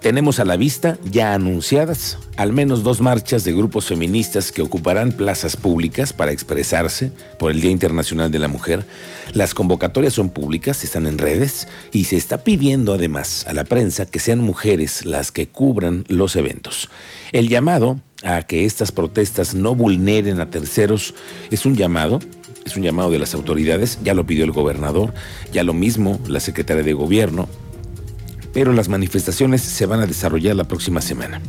tenemos a la vista ya anunciadas al menos dos marchas de grupos feministas que ocuparán plazas públicas para expresarse por el Día Internacional de la Mujer. Las convocatorias son públicas, están en redes y se está pidiendo además a la prensa que sean mujeres las que cubran los eventos. El llamado a que estas protestas no vulneren a terceros es un llamado es un llamado de las autoridades, ya lo pidió el gobernador, ya lo mismo la secretaria de gobierno, pero las manifestaciones se van a desarrollar la próxima semana.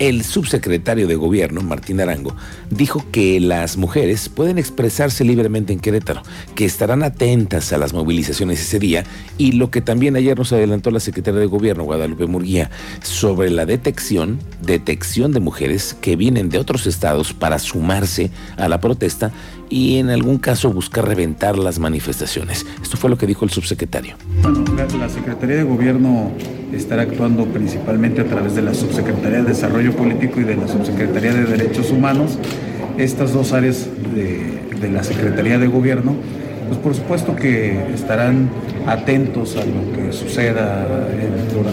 El subsecretario de Gobierno, Martín Arango, dijo que las mujeres pueden expresarse libremente en Querétaro, que estarán atentas a las movilizaciones ese día y lo que también ayer nos adelantó la secretaria de Gobierno, Guadalupe Murguía, sobre la detección, detección de mujeres que vienen de otros estados para sumarse a la protesta y en algún caso buscar reventar las manifestaciones. Esto fue lo que dijo el subsecretario. Bueno, la, Secretaría de Gobierno estará actuando principalmente a través de la Subsecretaría de Desarrollo Político y de la Subsecretaría de Derechos Humanos. Estas dos áreas de, la Secretaría de Gobierno, pues por supuesto que estarán atentos a lo que suceda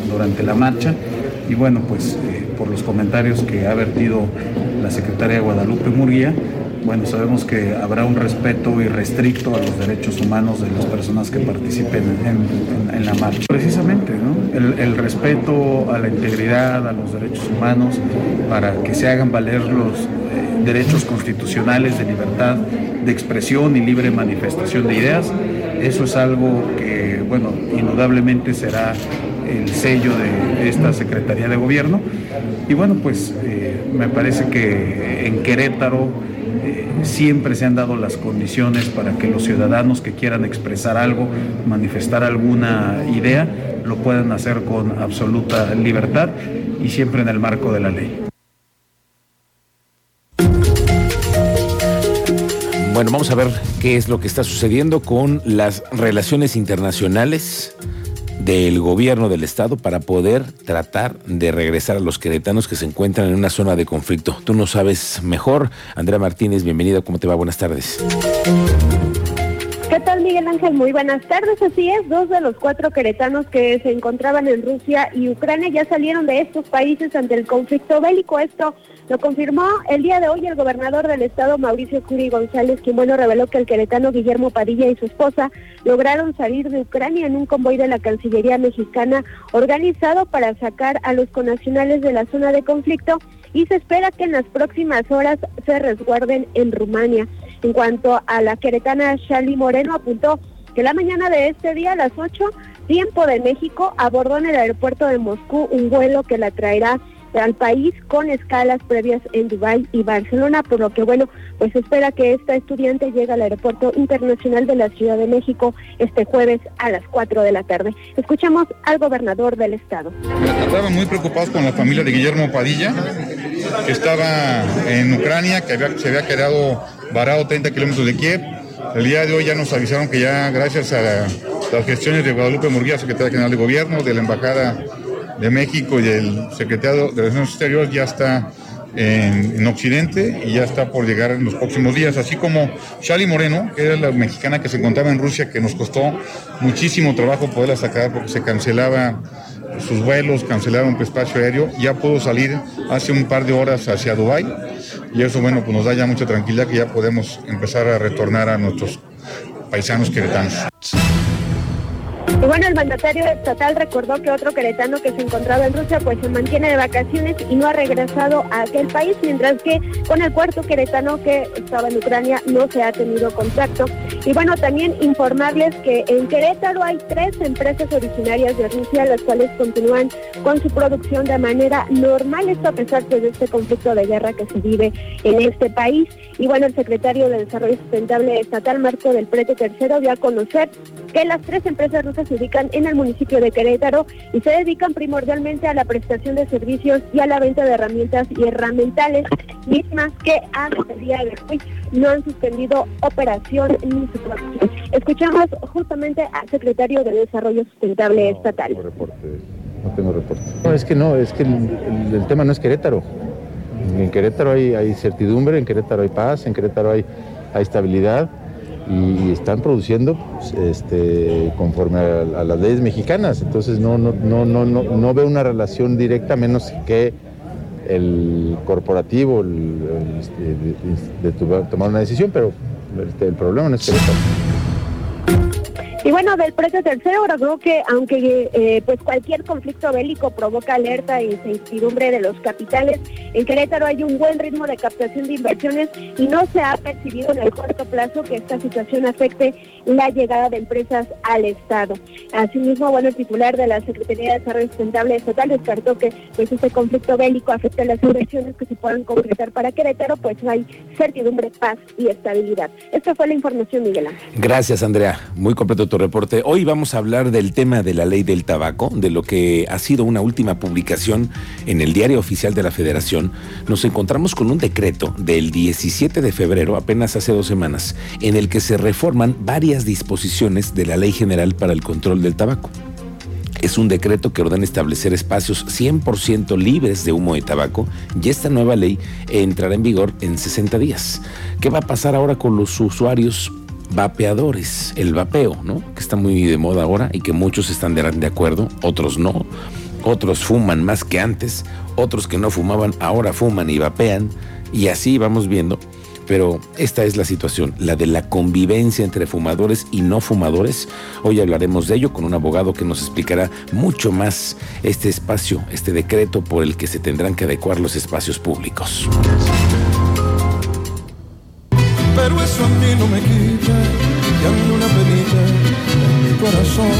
durante la marcha y bueno, pues eh, por los comentarios que ha vertido la secretaria Guadalupe Murguía, bueno, sabemos que habrá un respeto irrestricto a los derechos humanos de las personas que participen en, la marcha. Precisamente, ¿no? El, respeto a la integridad, a los derechos humanos, para que se hagan valer los eh, derechos constitucionales de libertad de expresión y libre manifestación de ideas, eso es algo que, bueno, indudablemente será el sello de esta Secretaría de Gobierno. Y bueno, pues eh, me parece que en Querétaro eh, siempre se han dado las condiciones para que los ciudadanos que quieran expresar algo, manifestar alguna idea, lo puedan hacer con absoluta libertad y siempre en el marco de la ley. Bueno, vamos a ver qué es lo que está sucediendo con las relaciones internacionales del gobierno del estado para poder tratar de regresar a los queretanos que se encuentran en una zona de conflicto. Tú no sabes mejor. Andrea Martínez, bienvenida. ¿Cómo te va? Buenas tardes. ¿Qué tal, Miguel Ángel? Muy buenas tardes. Así es, dos de los cuatro queretanos que se encontraban en Rusia y Ucrania ya salieron de estos países ante el conflicto bélico. Esto lo confirmó el día de hoy el gobernador del estado, Mauricio Curi González, quien bueno reveló que el queretano Guillermo Padilla y su esposa lograron salir de Ucrania en un convoy de la Cancillería mexicana organizado para sacar a los conacionales de la zona de conflicto y se espera que en las próximas horas se resguarden en Rumania. En cuanto a la queretana Shali Moreno, apuntó que la mañana de este día a las 8, tiempo de México, abordó en el aeropuerto de Moscú un vuelo que la traerá al país con escalas previas en Dubái y Barcelona, por lo que bueno, pues espera que esta estudiante llegue al Aeropuerto Internacional de la Ciudad de México este jueves a las 4 de la tarde. Escuchamos al gobernador del estado. Estaban muy preocupados con la familia de Guillermo Padilla, que estaba en Ucrania, que se había quedado varado 30 kilómetros de Kiev. El día de hoy ya nos avisaron que ya gracias a las gestiones de Guadalupe Murguía, secretaria general de gobierno, de la embajada de México y el secretario de Relaciones Exteriores ya está en, Occidente y ya está por llegar en los próximos días, así como Shali Moreno, que era la mexicana que se encontraba en Rusia, que nos costó muchísimo trabajo poderla sacar porque se cancelaba sus vuelos, cancelaron un espacio aéreo, ya pudo salir hace un par de horas hacia Dubái y eso bueno pues nos da ya mucha tranquilidad que ya podemos empezar a retornar a nuestros paisanos queretanos. Y bueno, el mandatario estatal recordó que otro queretano que se encontraba en Rusia pues se mantiene de vacaciones y no ha regresado a aquel país, mientras que con el cuarto queretano que estaba en Ucrania no se ha tenido contacto. Y bueno, también informarles que en Querétaro hay tres empresas originarias de Rusia, las cuales continúan con su producción de manera normal, esto a pesar pues, de este conflicto de guerra que se vive en este país. Y bueno, el secretario de Desarrollo Sustentable Estatal, Marco del Prete Tercero, dio a conocer que las tres empresas rusas se ubican en el municipio de Querétaro y se dedican primordialmente a la prestación de servicios y a la venta de herramientas y herramientales, mismas que hasta el día de hoy no han suspendido operación ni su producción. Escuchamos justamente al secretario de Desarrollo Sustentable Estatal. No, reporte, no tengo reporte. No, es que no, es que el, el- el tema no es Querétaro. En Querétaro hay, hay certidumbre, en Querétaro hay paz, en Querétaro hay, hay estabilidad y están produciendo pues, este, conforme a, las leyes mexicanas. Entonces no, no, no, no, no, no veo una relación directa menos que el corporativo este, de, tomar una decisión, pero este, el problema no es Querétaro. Y bueno, del precio tercero, creo que aunque eh, pues cualquier conflicto bélico provoca alerta e incertidumbre de los capitales, en Querétaro hay un buen ritmo de captación de inversiones y no se ha percibido en el corto plazo que esta situación afecte la llegada de empresas al Estado. Asimismo, bueno, el titular de la Secretaría de Desarrollo Sustentable Estatal descartó que pues este conflicto bélico afecte las inversiones que se puedan concretar para Querétaro, pues hay certidumbre, paz y estabilidad. Esta fue la información, Miguel Ángel. Gracias, Andrea. Muy completo reporte. Hoy vamos a hablar del tema de la ley del tabaco, de lo que ha sido una última publicación en el Diario Oficial de la Federación. Nos encontramos con un decreto del 17 de febrero, apenas hace dos semanas, en el que se reforman varias disposiciones de la Ley General para el Control del Tabaco. Es un decreto que ordena establecer espacios 100% libres de humo de tabaco y esta nueva ley entrará en vigor en 60 días. ¿Qué va a pasar ahora con los usuarios vapeadores? El vapeo, ¿no? Que está muy de moda ahora y que muchos están de, acuerdo, otros no. Otros fuman más que antes, otros que no fumaban ahora fuman y vapean y así vamos viendo. Pero esta es la situación, la de la convivencia entre fumadores y no fumadores. Hoy hablaremos de ello con un abogado que nos explicará mucho más este espacio, este decreto por el que se tendrán que adecuar los espacios públicos. Pero eso a mí no me quita que ande una penita en mi corazón.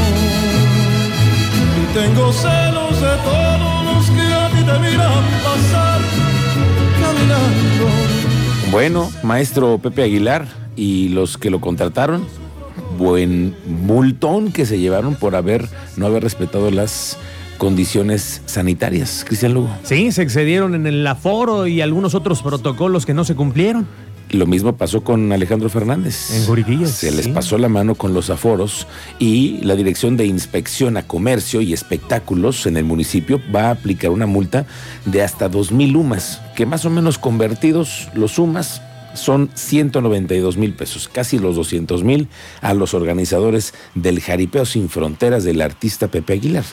Y tengo celos de todos los que a ti te miran pasar caminando. Bueno, maestro Pepe Aguilar y los que lo contrataron, buen multón que se llevaron por haber no haber respetado las condiciones sanitarias. Cristian Lugo. Sí, se excedieron en el aforo y algunos otros protocolos que no se cumplieron. Lo mismo pasó con Alejandro Fernández. En Juriquillas, Se les sí. pasó la mano con los aforos y la Dirección de Inspección a Comercio y Espectáculos en el municipio va a aplicar una multa de hasta 2 mil UMAS, que más o menos convertidos los UMAS son 192 mil pesos, casi los 200 mil a los organizadores del Jaripeo Sin Fronteras del artista Pepe Aguilar.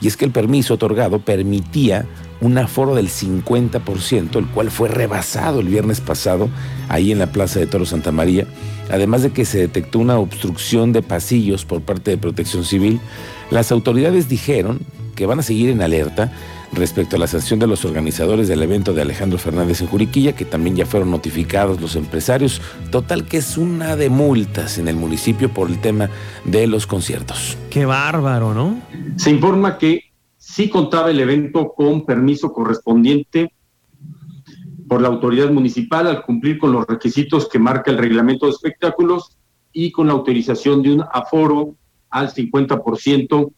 Y es que el permiso otorgado permitía un aforo del 50%, el cual fue rebasado el viernes pasado ahí en la Plaza de Toro Santa María, además de que se detectó una obstrucción de pasillos por parte de Protección Civil. Las autoridades dijeron que van a seguir en alerta respecto a la sanción de los organizadores del evento de Alejandro Fernández en Juriquilla, que también ya fueron notificados los empresarios. Total que es una de multas en el municipio por el tema de los conciertos. Qué bárbaro, ¿no? Se informa que sí contaba el evento con permiso correspondiente por la autoridad municipal al cumplir con los requisitos que marca el reglamento de espectáculos y con la autorización de un aforo al 50%,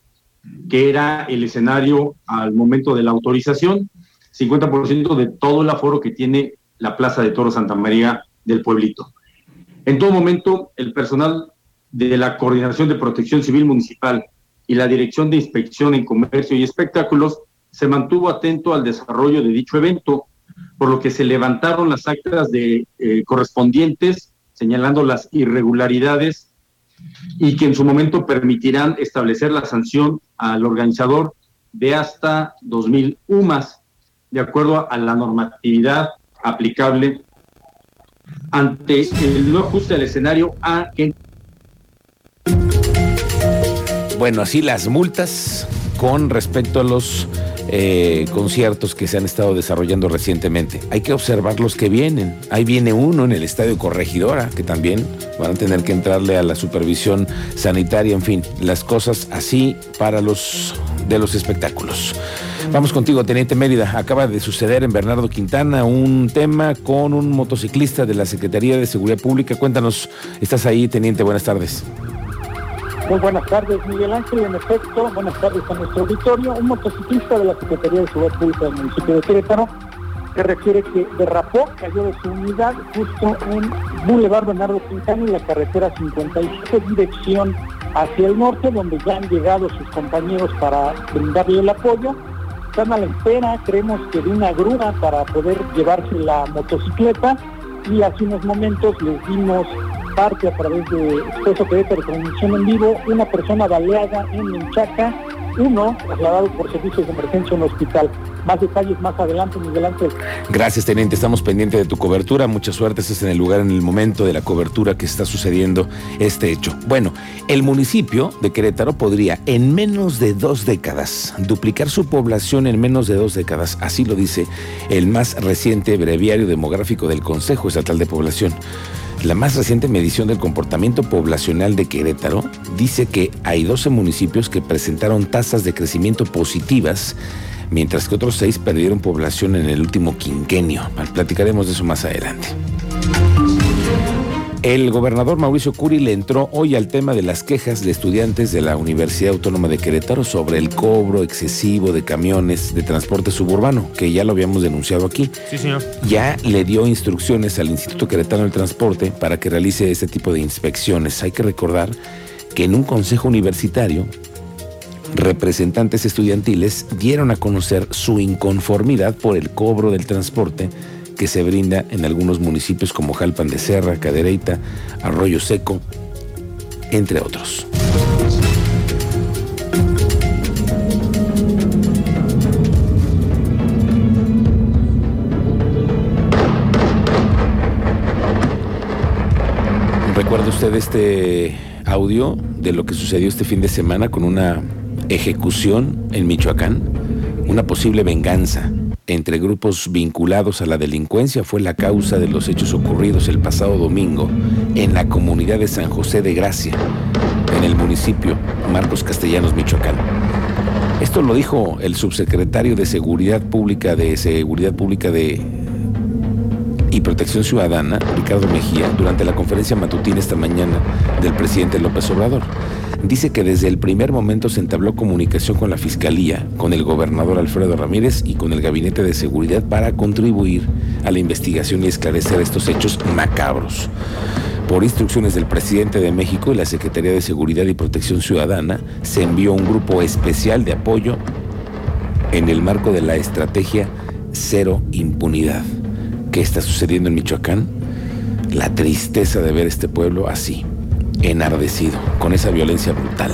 que era el escenario al momento de la autorización, 50% de todo el aforo que tiene la Plaza de Toro Santa María del pueblito. En todo momento, el personal de la Coordinación de Protección Civil Municipal y la Dirección de Inspección en Comercio y Espectáculos se mantuvo atento al desarrollo de dicho evento, por lo que se levantaron las actas de, eh, correspondientes señalando las irregularidades y que en su momento permitirán establecer la sanción al organizador de hasta 2.000 UMAS, de acuerdo a la normatividad aplicable ante el no ajuste al escenario a que Bueno, así las multas con respecto a los eh, conciertos que se han estado desarrollando recientemente. Hay que observar los que vienen. Ahí viene uno en el Estadio Corregidora, que también van a tener que entrarle a la supervisión sanitaria, en fin, las cosas así para los de los espectáculos. Vamos contigo, Teniente Mérida. Acaba de suceder en Bernardo Quintana un tema con un motociclista de la Secretaría de Seguridad Pública. Cuéntanos, estás ahí, Teniente, buenas tardes. Muy buenas tardes, Miguel Ángel. En efecto, buenas tardes a nuestro auditorio. Un motociclista de la Secretaría de Seguridad Pública del municipio de Querétaro que refiere que derrapó, cayó de su unidad justo en Boulevard Bernardo Quintana y la carretera 57, dirección hacia el norte, donde ya han llegado sus compañeros para brindarle el apoyo. Están a la espera, creemos que de una grúa para poder llevarse la motocicleta y hace unos momentos les dimos parte a través de Expreso Querétaro Transmisión en Vivo, una persona baleada en Menchaca, uno trasladado por servicios de emergencia en un hospital. Más detalles más adelante, Miguel Ángel. Gracias, teniente. Estamos pendientes de tu cobertura. Mucha suerte. Estás en el lugar, en el momento de la cobertura que está sucediendo este hecho. Bueno, el municipio de Querétaro podría, en menos de dos décadas, duplicar su población en menos de dos décadas. Así lo dice el más reciente breviario demográfico del Consejo Estatal de Población. La más reciente medición del comportamiento poblacional de Querétaro dice que hay 12 municipios que presentaron tasas de crecimiento positivas, mientras que otros seis perdieron población en el último quinquenio. Platicaremos de eso más adelante. El gobernador Mauricio Curi le entró hoy al tema de las quejas de estudiantes de la Universidad Autónoma de Querétaro sobre el cobro excesivo de camiones de transporte suburbano, que ya lo habíamos denunciado aquí. Sí, señor. Ya le dio instrucciones al Instituto Queretano del Transporte para que realice este tipo de inspecciones. Hay que recordar que en un consejo universitario, representantes estudiantiles dieron a conocer su inconformidad por el cobro del transporte que se brinda en algunos municipios como Jalpan de Serra, Cadereyta, Arroyo Seco, entre otros. ¿Recuerda usted este audio de lo que sucedió este fin de semana con una ejecución en Michoacán? Una posible venganza entre grupos vinculados a la delincuencia fue la causa de los hechos ocurridos el pasado domingo en la comunidad de San José de Gracia, en el municipio Marcos Castellanos, Michoacán. Esto lo dijo el subsecretario de Seguridad Pública de Seguridad Pública de y Protección Ciudadana, Ricardo Mejía, durante la conferencia matutina esta mañana del presidente López Obrador. Dice que desde el primer momento se entabló comunicación con la Fiscalía, con el gobernador Alfredo Ramírez y con el Gabinete de Seguridad para contribuir a la investigación y esclarecer estos hechos macabros. Por instrucciones del presidente de México y la Secretaría de Seguridad y Protección Ciudadana, se envió un grupo especial de apoyo en el marco de la estrategia Cero Impunidad. ¿Qué está sucediendo en Michoacán? La tristeza de ver este pueblo así, enardecido, con esa violencia brutal.